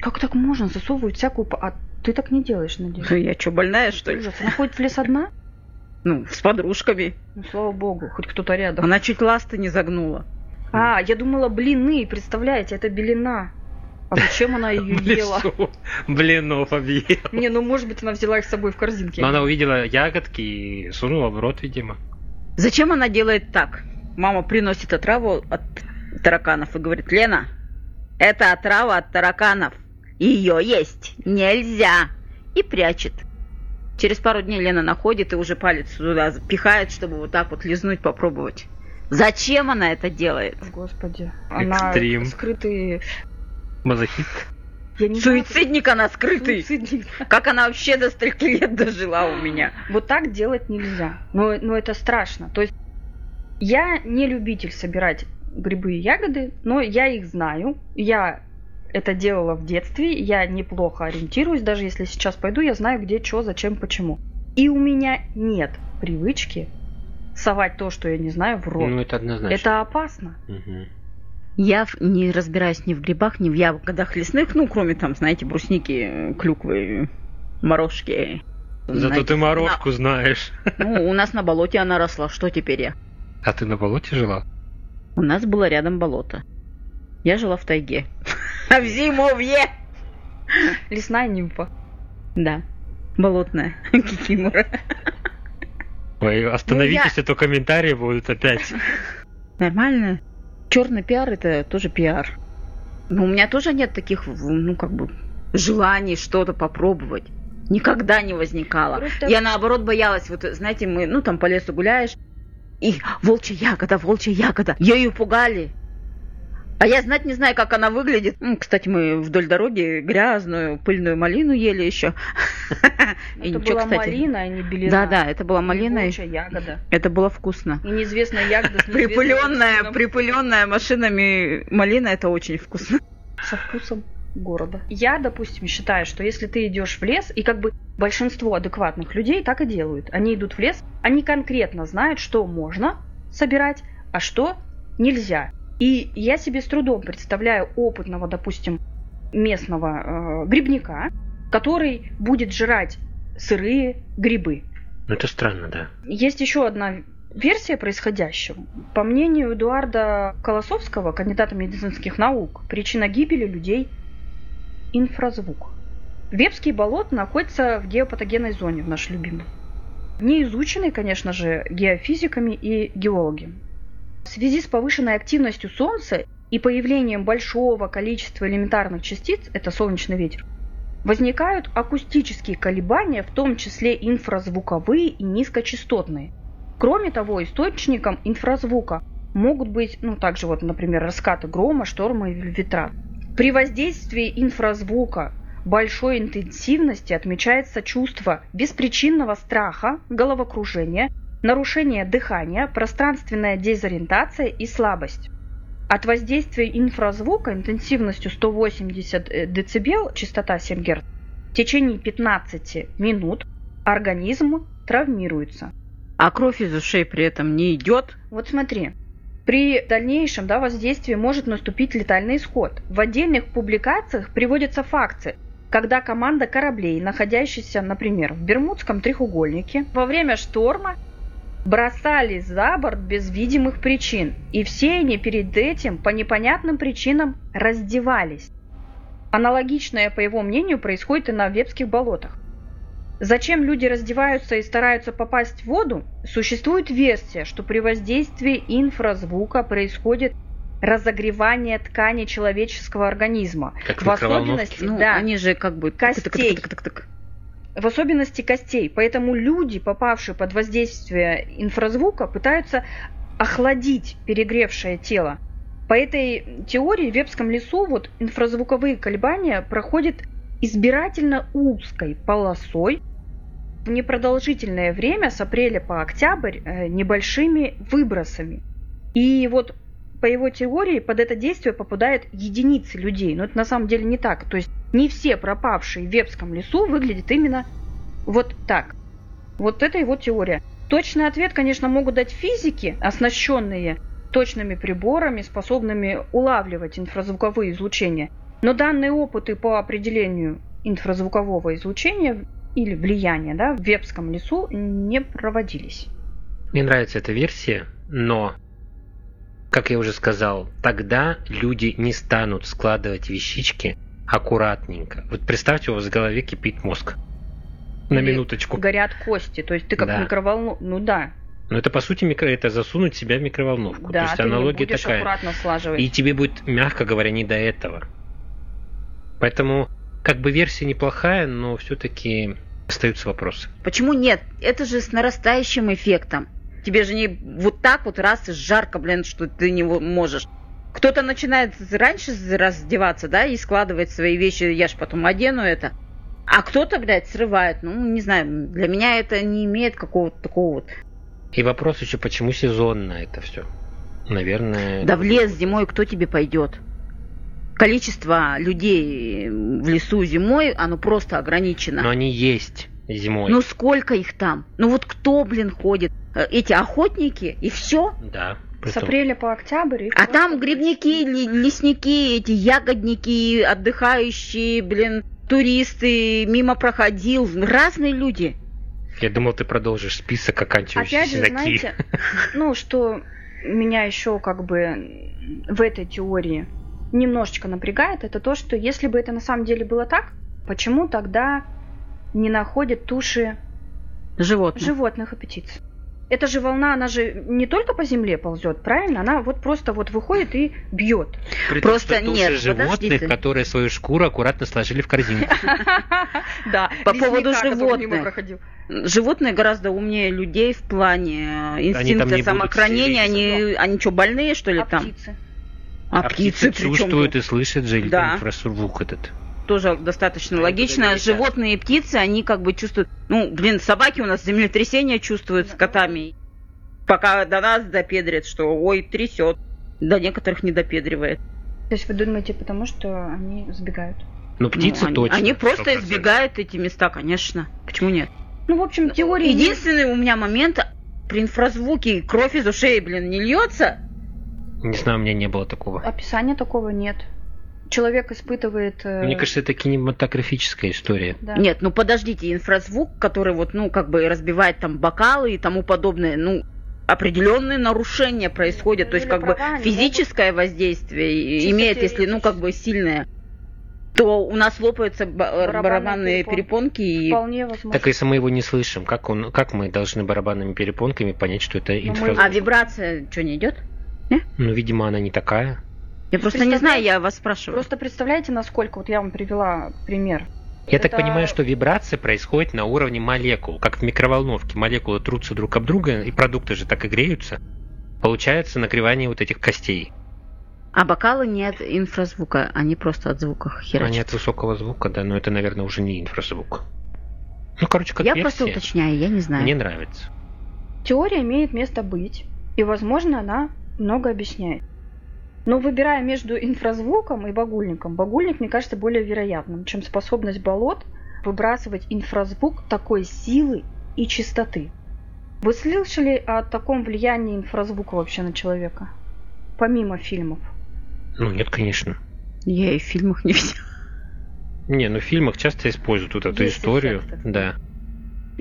Как так можно? Засовывают всякую... А ты так не делаешь, надеюсь? Я что, больная, что ли? Ужас. Она ходит в лес одна? Ну, с подружками. Ну, слава богу, хоть кто-то рядом. Она чуть ласты не загнула. А, я думала, блины, представляете, это белина. А зачем она ее В ела? лесу блинов объел. Не, ну может быть она взяла их с собой в корзинке. Но она увидела ягодки и сунула в рот, видимо. Зачем она делает так? Мама приносит отраву от тараканов и говорит, Лена, это отрава от тараканов. Ее есть нельзя. И прячет. Через пару дней Лена находит и уже палец туда пихает, чтобы вот так вот лизнуть, попробовать. Зачем она это делает? Господи. Она Экстрим. скрытый... Мазохист. Знаю, Суицидник она скрытый. суицидник. Как она вообще до стольких лет дожила у меня? Вот так делать нельзя. Но, но это страшно. То есть я не любитель собирать грибы и ягоды, но я их знаю. Я это делала в детстве, я неплохо ориентируюсь, даже если сейчас пойду, я знаю, где, что, зачем, почему. И у меня нет привычки совать то, что я не знаю, в рот. Ну, это однозначно. это опасно. Мгм. Я в- не разбираюсь ни в грибах, ни в ягодах лесных, ну, кроме там, знаете, брусники, клюквы, морожки. Зато Знаете, ты морожку знаешь. на- ну, у нас на болоте она росла, что теперь я? А ты на болоте жила? У нас было рядом болото. Я жила в тайге. А в зимовье! Лесная нимфа. Да, болотная кикимора. Ой, остановитесь, а то комментарии будут опять. Нормально. Черный пиар это тоже пиар. Но у меня тоже нет таких, ну, как бы, желаний что-то попробовать. Никогда не возникало. Просто- Я наоборот боялась, вот знаете, мы, ну там по лесу гуляешь, и волчья ягода, волчья ягода. Ею пугали. А я знать не знаю, как она выглядит. Кстати, мы вдоль дороги грязную, пыльную малину ели еще. Это была малина, а не белина. Да, да, это была малина. ягода. Это было вкусно. И неизвестная ягода Припыленная, припыленная машинами малина, это очень вкусно. со вкусом города. Я, допустим, считаю, что если ты идешь в лес, и как бы большинство адекватных людей так и делают. Они идут в лес, они конкретно знают, что можно собирать, а что нельзя. И я себе с трудом представляю опытного, допустим, местного э, грибника, который будет жрать сырые грибы. Ну, это странно, да. Есть еще одна версия происходящего. По мнению Эдуарда Колосовского, кандидата медицинских наук, причина гибели людей – инфразвук. Вепский болот находится в геопатогенной зоне, в нашей любимой. Не изученный, конечно же, геофизиками и геологами. В связи с повышенной активностью Солнца и появлением большого количества элементарных частиц, это солнечный ветер, возникают акустические колебания, в том числе инфразвуковые и низкочастотные. Кроме того, источником инфразвука могут быть, ну, также вот, например, раскаты грома, шторма или ветра. При воздействии инфразвука большой интенсивности отмечается чувство беспричинного страха, головокружения, нарушение дыхания, пространственная дезориентация и слабость. От воздействия инфразвука интенсивностью 180 дБ, частота 7 Гц, в течение 15 минут организм травмируется. А кровь из ушей при этом не идет. Вот смотри, при дальнейшем да, воздействии может наступить летальный исход. В отдельных публикациях приводятся факты, когда команда кораблей, находящихся, например, в Бермудском треугольнике, во время шторма бросались за борт без видимых причин, и все они перед этим по непонятным причинам раздевались. Аналогичное, по его мнению, происходит и на Вепских болотах. Зачем люди раздеваются и стараются попасть в воду? Существует версия, что при воздействии инфразвука происходит разогревание ткани человеческого организма. Как в особенности, Ну, да, они же как бы... Костей. тык-тык-тык-тык-тык. В особенности костей. Поэтому люди, попавшие под воздействие инфразвука, пытаются охладить перегревшее тело. По этой теории в Вепском лесу вот инфразвуковые колебания проходят избирательно узкой полосой в непродолжительное время с апреля по октябрь э, небольшими выбросами. И вот по его теории под это действие попадают единицы людей. Но это на самом деле не так. То есть не все пропавшие в Вепском лесу выглядят именно вот так. Вот это его теория. Точный ответ, конечно, могут дать физики, оснащенные точными приборами, способными улавливать инфразвуковые излучения. Но данные опыты по определению инфразвукового излучения или влияния да, в Вепском лесу не проводились. Мне нравится эта версия, но, как я уже сказал, тогда люди не станут складывать вещички аккуратненько. Вот представьте, у вас в голове кипит мозг. На Или минуточку. Горят кости, то есть ты как Да. микроволну... Ну да, Но это по сути микро... это засунуть себя в микроволновку. То да, есть ты не аналогия будешь такая. аккуратно слаживать. И тебе будет, мягко говоря, не до этого. Поэтому, как бы версия неплохая, но все-таки остаются вопросы. Почему нет? Это же с нарастающим эффектом. Тебе же не вот так вот раз и жарко, блин, что ты не можешь. Кто-то начинает раньше раздеваться, да, и складывать свои вещи, я ж потом одену это. А кто-то, блядь, срывает. Ну, не знаю, для меня это не имеет какого-то такого вот. И вопрос еще, почему сезонно это все? Наверное... Да в лес зимой кто тебе пойдет? Количество людей в лесу зимой, оно просто ограничено. Но они есть зимой. Ну сколько их там? Ну вот кто, блин, ходит? Э, эти охотники и все? Да. С апреля по октябрь. А там грибники, лесники, эти ягодники, отдыхающие, блин, туристы, мимо проходил, разные люди. Я думал, ты продолжишь список оканчивающийся Опять же, знаете, ну, что меня еще как бы в этой теории немножечко напрягает, это то, что если бы это на самом деле было так, почему тогда не находят туши животных, животных и птиц? эта же волна, она же не только по земле ползет, правильно? Она вот просто вот выходит и бьет. При просто том, нет, животных, подождите. которые свою шкуру аккуратно сложили в корзинку. Да, по поводу животных. Животные гораздо умнее людей в плане инстинкта самохранения. Они, они что, больные, что ли, а там? Птицы? А, а птицы чувствуют и слышат же инфразвук этот тоже достаточно логично. Животные и птицы, они как бы чувствуют... Ну, блин, собаки у нас землетрясения чувствуют с котами. Пока до нас допедрят, что ой, трясет. До некоторых не допедривает. То есть вы думаете, потому что они сбегают? Ну, птицы ну, точно. Они просто 100%. избегают эти места, конечно. Почему нет? Ну, в общем, теория... Единственный у меня момент при инфразвуке кровь из ушей, блин, не льется. Не знаю, у меня не было такого. Описания такого нет человек испытывает... Э, Мне кажется, это кинематографическая история. Да. Нет, ну подождите, инфразвук, который вот, ну, как бы разбивает там бокалы и тому подобное, ну, определенные нарушения происходят, ну, то есть как бы физическое могут... воздействие имеет, если, ну, как бы сильное то у нас лопаются барабанные, барабанные перепонки. и... Вполне возможно. Так если мы его не слышим, как, он, как мы должны барабанными перепонками понять, что это инфразвук? А вибрация что, не идет? Не? Ну, видимо, она не такая. Я просто не знаю, я вас спрашиваю. Просто представляете, насколько, вот я вам привела пример. Я это... так понимаю, что вибрация происходит на уровне молекул, как в микроволновке. Молекулы трутся друг об друга, и продукты же так и греются. Получается нагревание вот этих костей. А бокалы нет инфразвука, они просто от звука херачат. Они от высокого звука, да, но это, наверное, уже не инфразвук. Ну, короче, как Я версия, просто уточняю, я не знаю. Мне нравится. Теория имеет место быть, и, возможно, она много объясняет. Но выбирая между инфразвуком и багульником, багульник, мне кажется, более вероятным, чем способность болот выбрасывать инфразвук такой силы и чистоты. Вы слышали о таком влиянии инфразвука вообще на человека? Помимо фильмов. Ну, нет, конечно. Я и в фильмах не видела. Не, ну в фильмах часто используют вот эту Есть историю. Эффекты. Да.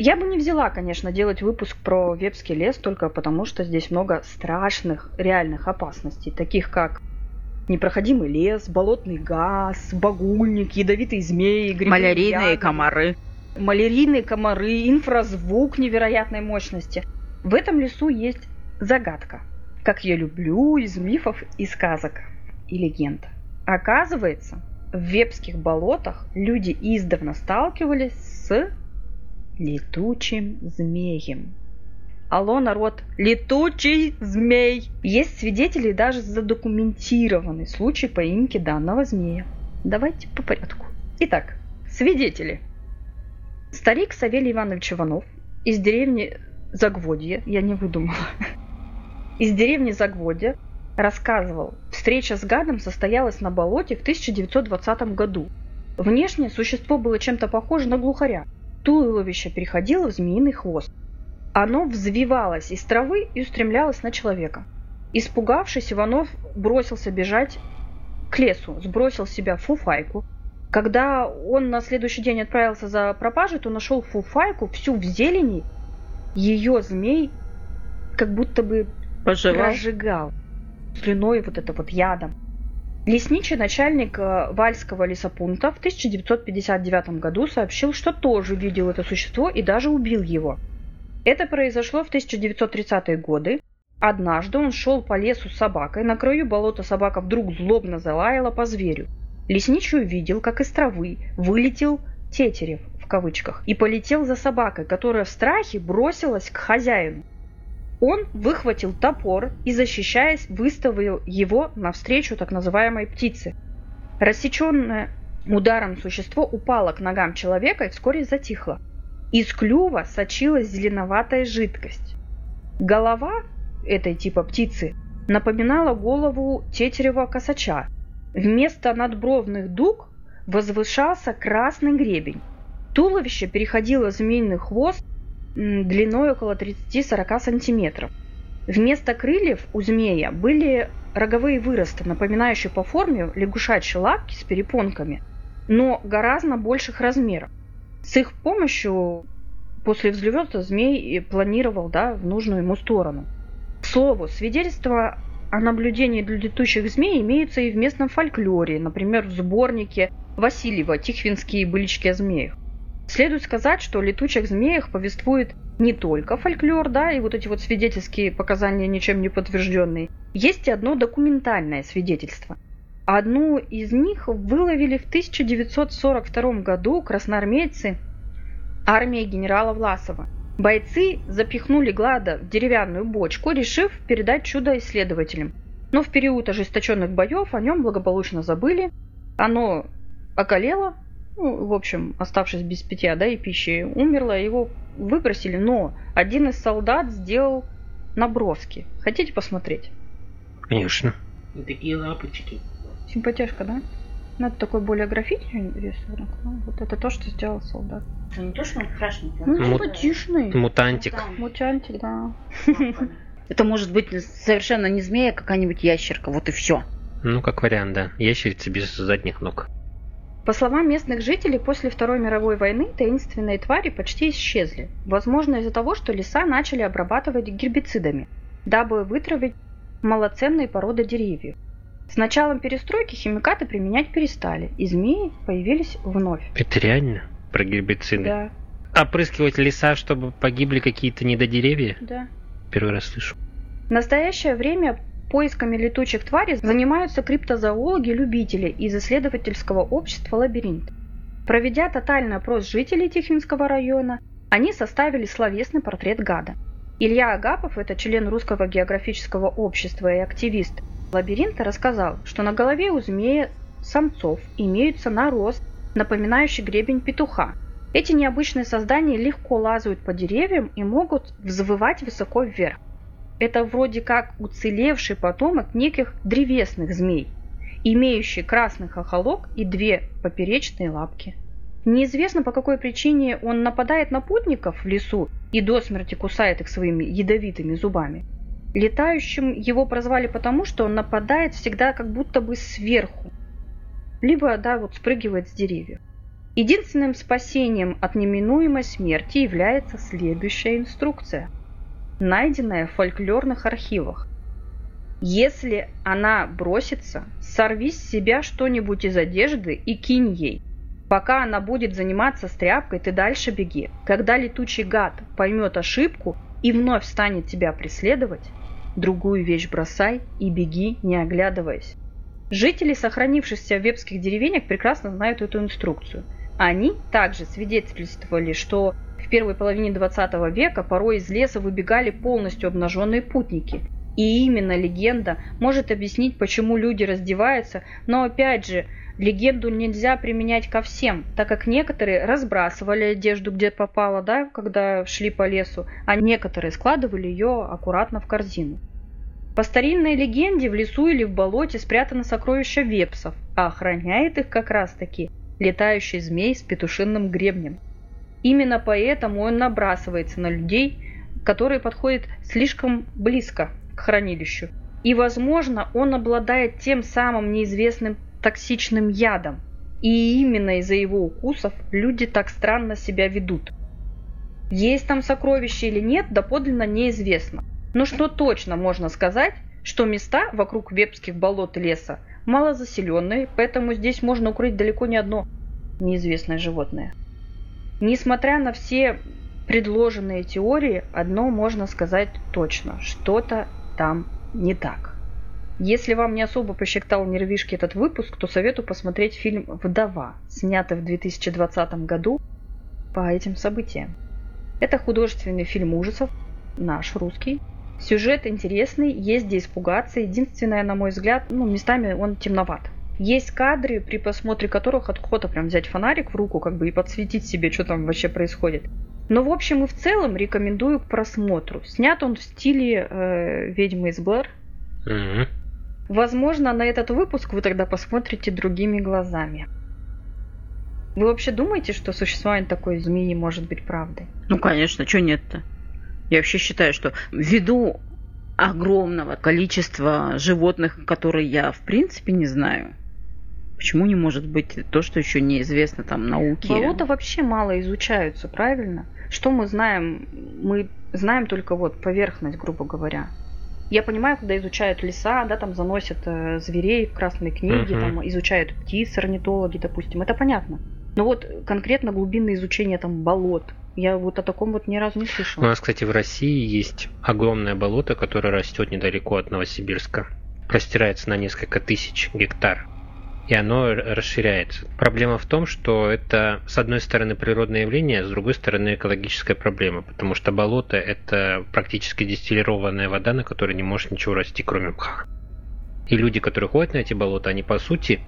Я бы не взяла, конечно, делать выпуск про Вепский лес, только потому что здесь много страшных реальных опасностей, таких как непроходимый лес, болотный газ, багульник, ядовитые змеи, грибы, малярийные ягоды, комары. Малярийные комары, инфразвук невероятной мощности. В этом лесу есть загадка, как я люблю из мифов и сказок и легенд. Оказывается, в Вепских болотах люди издавна сталкивались с летучим змеем. Алло, народ, летучий змей! Есть свидетели и даже задокументированный случай поимки данного змея. Давайте по порядку. Итак, свидетели. Старик Савелий Иванович Иванов из деревни Загводье, я не выдумала, из деревни Загводье рассказывал, встреча с гадом состоялась на болоте в 1920 году. Внешне существо было чем-то похоже на глухаря – Туловище переходило в змеиный хвост. Оно взвивалось из травы и устремлялось на человека. Испугавшись, Иванов бросился бежать к лесу, сбросил с себя фуфайку. Когда он на следующий день отправился за пропажей, то нашел фуфайку всю в зелени. Ее змей как будто бы Пожевал. прожигал слюной вот это вот ядом. Лесничий начальник э, Вальского лесопункта в 1959 году сообщил, что тоже видел это существо и даже убил его. Это произошло в 1930-е годы. Однажды он шел по лесу с собакой, на краю болота собака вдруг злобно залаяла по зверю. Лесничий увидел, как из травы вылетел тетерев, в кавычках, и полетел за собакой, которая в страхе бросилась к хозяину. Он выхватил топор и, защищаясь, выставил его навстречу так называемой птице. Рассеченное ударом существо упало к ногам человека и вскоре затихло. Из клюва сочилась зеленоватая жидкость. Голова этой типа птицы напоминала голову тетерева косача. Вместо надбровных дуг возвышался красный гребень. Туловище переходило змеиный хвост длиной около 30-40 сантиметров. Вместо крыльев у змея были роговые выросты, напоминающие по форме лягушачьи лапки с перепонками, но гораздо больших размеров. С их помощью после взлета змей планировал да, в нужную ему сторону. К слову, свидетельства о наблюдении летучих змей имеются и в местном фольклоре, например, в сборнике Васильева «Тихвинские былички о змеях». Следует сказать, что о летучих змеях повествует не только фольклор, да, и вот эти вот свидетельские показания ничем не подтвержденные. Есть и одно документальное свидетельство. Одну из них выловили в 1942 году красноармейцы армии генерала Власова. Бойцы запихнули Глада в деревянную бочку, решив передать чудо исследователям. Но в период ожесточенных боев о нем благополучно забыли. Оно околело, ну, в общем, оставшись без питья да, и пищи, умерло, его выбросили, но один из солдат сделал наброски. Хотите посмотреть? Конечно. И такие лапочки. Симпатяшка, да? Ну, это такой более графичный рисунок. Ну, вот это то, что сделал солдат. Это не то, что он крашеный. Ну, симпатичный. Мутантик. Мутантик, да. Это может быть совершенно не змея, а какая-нибудь ящерка. Вот и все. Ну, как вариант, да. Ящерица без задних ног. По словам местных жителей, после Второй мировой войны таинственные твари почти исчезли. Возможно, из-за того, что леса начали обрабатывать гербицидами, дабы вытравить малоценные породы деревьев. С началом перестройки химикаты применять перестали, и змеи появились вновь. Это реально? Про гербициды? Да, Опрыскивать леса, чтобы погибли какие-то недодеревья? да. Первый раз слышу. В настоящее время поисками летучих тварей занимаются криптозоологи-любители из исследовательского общества «Лабиринт». Проведя тотальный опрос жителей Тихвинского района, они составили словесный портрет гада. Илья Агапов, это член Русского географического общества и активист лабиринта, рассказал, что на голове у змея самцов имеются нарост, напоминающий гребень петуха. Эти необычные создания легко лазают по деревьям и могут взвывать высоко вверх. Это вроде как уцелевший потомок неких древесных змей, имеющий красный хохолок и две поперечные лапки. Неизвестно, по какой причине он нападает на путников в лесу и до смерти кусает их своими ядовитыми зубами. Летающим его прозвали потому, что он нападает всегда как будто бы сверху, либо, да, вот спрыгивает с деревьев. Единственным спасением от неминуемой смерти является следующая инструкция, найденная в фольклорных архивах. Если она бросится, сорви с себя что-нибудь из одежды и кинь ей. Пока она будет заниматься стряпкой, ты дальше беги. Когда летучий гад поймет ошибку и вновь станет тебя преследовать, другую вещь бросай и беги, не оглядываясь. Жители сохранившихся вепских деревенек прекрасно знают эту инструкцию. Они также свидетельствовали, что в первой половине 20 века порой из леса выбегали полностью обнаженные путники. И именно легенда может объяснить, почему люди раздеваются, но опять же, легенду нельзя применять ко всем, так как некоторые разбрасывали одежду где попало, да, когда шли по лесу, а некоторые складывали ее аккуратно в корзину. По старинной легенде в лесу или в болоте спрятано сокровище вепсов, а охраняет их как раз таки летающий змей с петушинным гребнем. Именно поэтому он набрасывается на людей, которые подходят слишком близко к хранилищу. И, возможно, он обладает тем самым неизвестным токсичным ядом. И именно из-за его укусов люди так странно себя ведут. Есть там сокровище или нет, доподлинно неизвестно. Но что точно можно сказать, что места вокруг вепских болот и леса малозаселенные, поэтому здесь можно укрыть далеко не одно неизвестное животное. Несмотря на все предложенные теории, одно можно сказать точно. Что-то там не так. Если вам не особо посчитал нервишки этот выпуск, то советую посмотреть фильм «Вдова», снятый в 2020 году по этим событиям. Это художественный фильм ужасов, наш русский, Сюжет интересный, есть где испугаться. Единственное, на мой взгляд, ну, местами он темноват. Есть кадры, при просмотре которых охота прям взять фонарик в руку, как бы и подсветить себе, что там вообще происходит. Но в общем и в целом рекомендую к просмотру. Снят он в стиле э, «Ведьмы из Блэр». Мгм. Возможно, на этот выпуск вы тогда посмотрите другими глазами. Вы вообще думаете, что существование такой змеи может быть правдой? Ну, конечно, что нет-то? Я вообще считаю, что ввиду огромного количества животных, которые я в принципе не знаю, почему не может быть то, что еще неизвестно там науке? Болота вообще мало изучаются, правильно? Что мы знаем? Мы знаем только вот поверхность, грубо говоря. Я понимаю, когда изучают леса, да, там заносят э, зверей в красные книги, Мгм. там изучают птиц, орнитологи, допустим, это понятно. Но вот конкретно глубинное изучение там болот, я вот о таком вот ни разу не У слышала. нас, кстати, в России есть огромное болото, которое растет недалеко от Новосибирска. Простирается на несколько тысяч гектар. И оно расширяется. Проблема в том, что это, с одной стороны, природное явление, а с другой стороны, экологическая проблема. Потому что болото – это практически дистиллированная вода, на которой не может ничего расти, кроме мха. И люди, которые ходят на эти болота, они, по сути,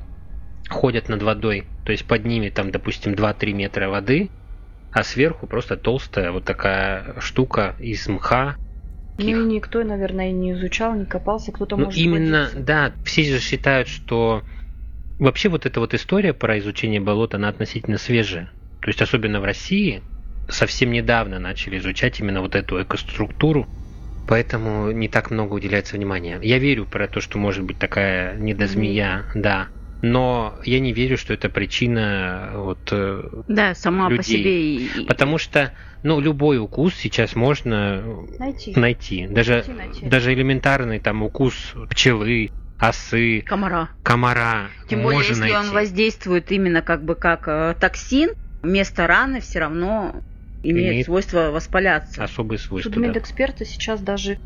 ходят над водой. То есть под ними, там, допустим, 2-3 метра воды, а сверху просто толстая вот такая штука из мха. Ну и никто, наверное, и не изучал, не копался, кто-то Ну может именно, водиться. да, все же считают, что вообще вот эта вот история про изучение болот, она относительно свежая. То есть особенно в России совсем недавно начали изучать именно вот эту экоструктуру, поэтому не так много уделяется внимания. Я верю про то, что может быть такая недозмея, да, но я не верю, что это причина вот э, Да, сама по людей. себе. и- и- Потому что, ну, любой укус сейчас можно Найти. найти. Даже, Найти, найти. даже элементарный там укус пчелы, осы, Комара. комара Тем более, если найти. он воздействует именно как бы как э, токсин, место раны все равно имеет, Имеет свойство воспаляться. Особые свойства. да. Судмедэксперты сейчас даже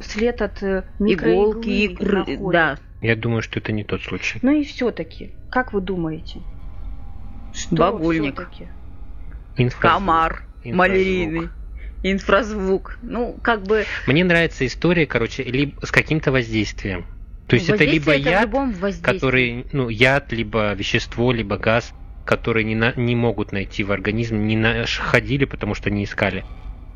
след от э, Иголки, находят. да. Я думаю, что это не тот случай. Ну и все-таки, как вы думаете? Что Багульник. всё-таки? Инфразвук. Комар, Инфразвук. малярийный, инфразвук. Ну, как бы... Мне нравится история, короче, либо с каким-то воздействием. То есть это либо это яд, который, ну, яд, либо вещество, либо газ, который не, на- не могут найти в организм, не находили, потому что не искали.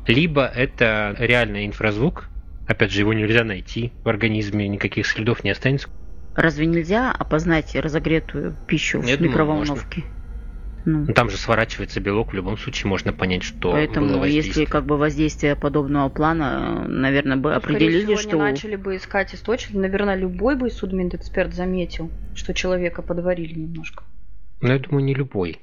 Либо это реально инфразвук, опять же, его нельзя найти в организме, никаких следов не останется. Разве нельзя опознать разогретую пищу Я в думаю, микроволновке? Ну, Ну, там же сворачивается белок, в любом случае можно понять, что было поэтому, если воздействие. как бы воздействие подобного плана, наверное, бы Ну, скорее определили, всего, что... они начали бы искать источник. Наверное, любой бы судмедэксперт заметил, что человека подварили немножко. Ну, я думаю, не любой.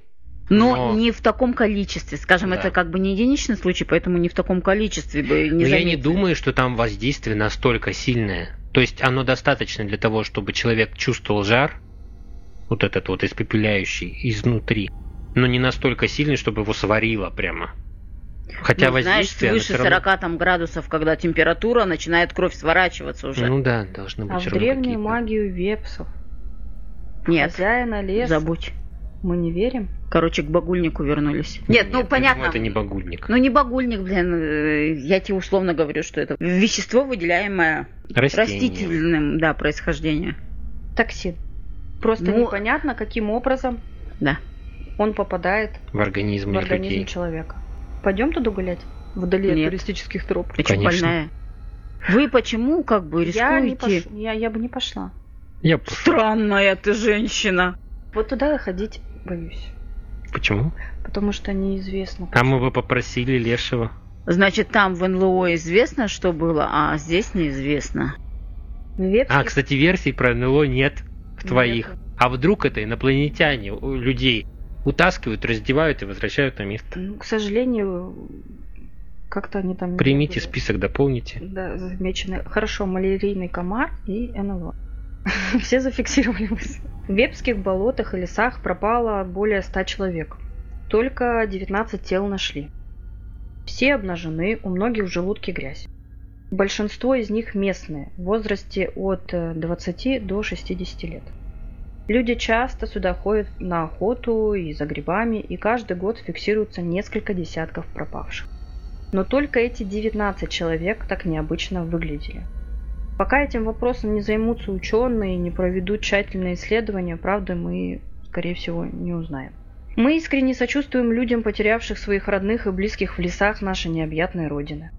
Но, Но- не в таком количестве. Скажем, Да. это как бы не единичный случай, поэтому не в таком количестве бы не Но я не заметили. думаю, что там воздействие настолько сильное. То есть оно достаточно для того, чтобы человек чувствовал жар, вот этот вот испепеляющий изнутри, но не настолько сильный, чтобы его сварило прямо. Хотя Ну, знаешь, воздействие... оно свыше равно- 40 там, градусов, когда температура, начинает кровь сворачиваться уже. Ну да, должны быть А в древнюю магию вепсов, Нет, хозяина леса, забудь. мы не верим? Короче, к багульнику вернулись. Нет, ну я понятно. думаю, это не багульник. Ну не багульник, блин, я тебе условно говорю, что это вещество, выделяемое Растение. растительным, да, происхождением. Токсин. Просто Ну, непонятно, каким образом Да. Он попадает В организм в организм людей. человека. Пойдем туда гулять? Вдали от Нет. туристических троп. Ты Конечно. больная? Вы почему как бы Я, не рискуете? пош- я, я бы не пошла. Я пошел. Странная ты женщина. Вот туда я ходить боюсь. Почему? Потому что неизвестно. А мы бы попросили Лешего. Значит, там в НЛО известно, что было, а здесь неизвестно. В Вепске- А, кстати, версий про НЛО нет в твоих. Нету. А вдруг это инопланетяне у людей утаскивают, раздевают и возвращают на место? Ну, к сожалению, как-то они там... Примите были, список, дополните. Да, замечены. Хорошо, малярийный комар и НЛО. Все зафиксировали мысль. В Вепских болотах и лесах пропало более 100 человек. Только 19 тел нашли. Все обнажены, у многих в желудке грязь. Большинство из них местные, в возрасте от э, 20 до 60 лет. Люди часто сюда ходят на охоту и за грибами, и каждый год фиксируется несколько десятков пропавших. Но только эти 19 человек так необычно выглядели. Пока этим вопросом не займутся ученые и не проведут тщательные исследования, правда мы, скорее всего, не узнаем. Мы искренне сочувствуем людям, потерявших своих родных и близких в лесах нашей необъятной Родины.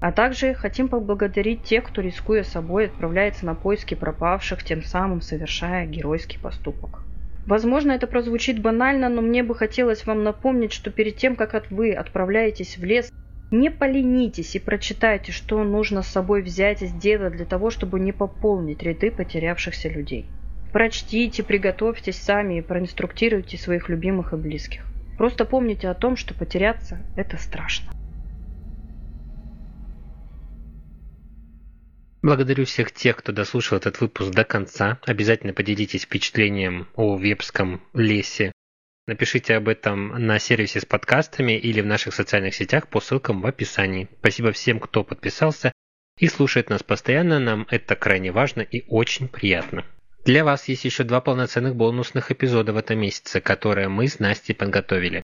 А также хотим поблагодарить тех, кто, рискуя собой, отправляется на поиски пропавших, тем самым совершая геройский поступок. Возможно, это прозвучит банально, но мне бы хотелось вам напомнить, что перед тем, как вы отправляетесь в лес, не поленитесь и прочитайте, что нужно с собой взять и сделать для того, чтобы не пополнить ряды потерявшихся людей. Прочтите, приготовьтесь сами и проинструктируйте своих любимых и близких. Просто помните о том, что потеряться – это страшно. Благодарю всех тех, кто дослушал этот выпуск до конца. Обязательно поделитесь впечатлением о вепском лесе. Напишите об этом на сервисе с подкастами или в наших социальных сетях по ссылкам в описании. Спасибо всем, кто подписался и слушает нас постоянно. Нам это крайне важно и очень приятно. Для вас есть еще два полноценных бонусных эпизода в этом месяце, которые мы с Настей подготовили.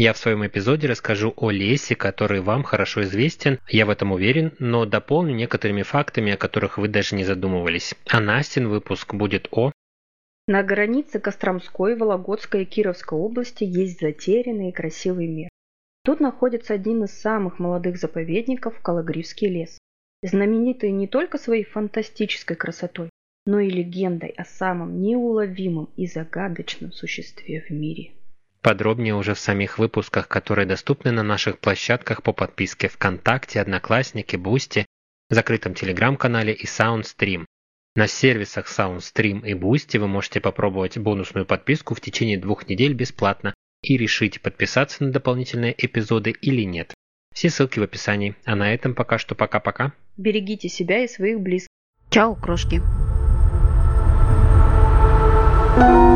Я в своем эпизоде расскажу о лесе, который вам хорошо известен, я в этом уверен, но дополню некоторыми фактами, о которых вы даже не задумывались. А Настин выпуск будет о... На границе Костромской, Вологодской и Кировской области есть затерянный и красивый мир. Тут находится один из самых молодых заповедников – Кологривский лес. Знаменитый не только своей фантастической красотой, но и легендой о самом неуловимом и загадочном существе в мире подробнее уже в самих выпусках, которые доступны на наших площадках по подписке ВКонтакте, Одноклассники, Boosty, закрытом Телеграм-канале и Soundstream. На сервисах Soundstream и Boosty вы можете попробовать бонусную подписку в течение двух недель бесплатно и решить, подписаться на дополнительные эпизоды или нет. Все ссылки в описании. А на этом пока что пока-пока. Берегите себя и своих близких. Чао, крошки. thank you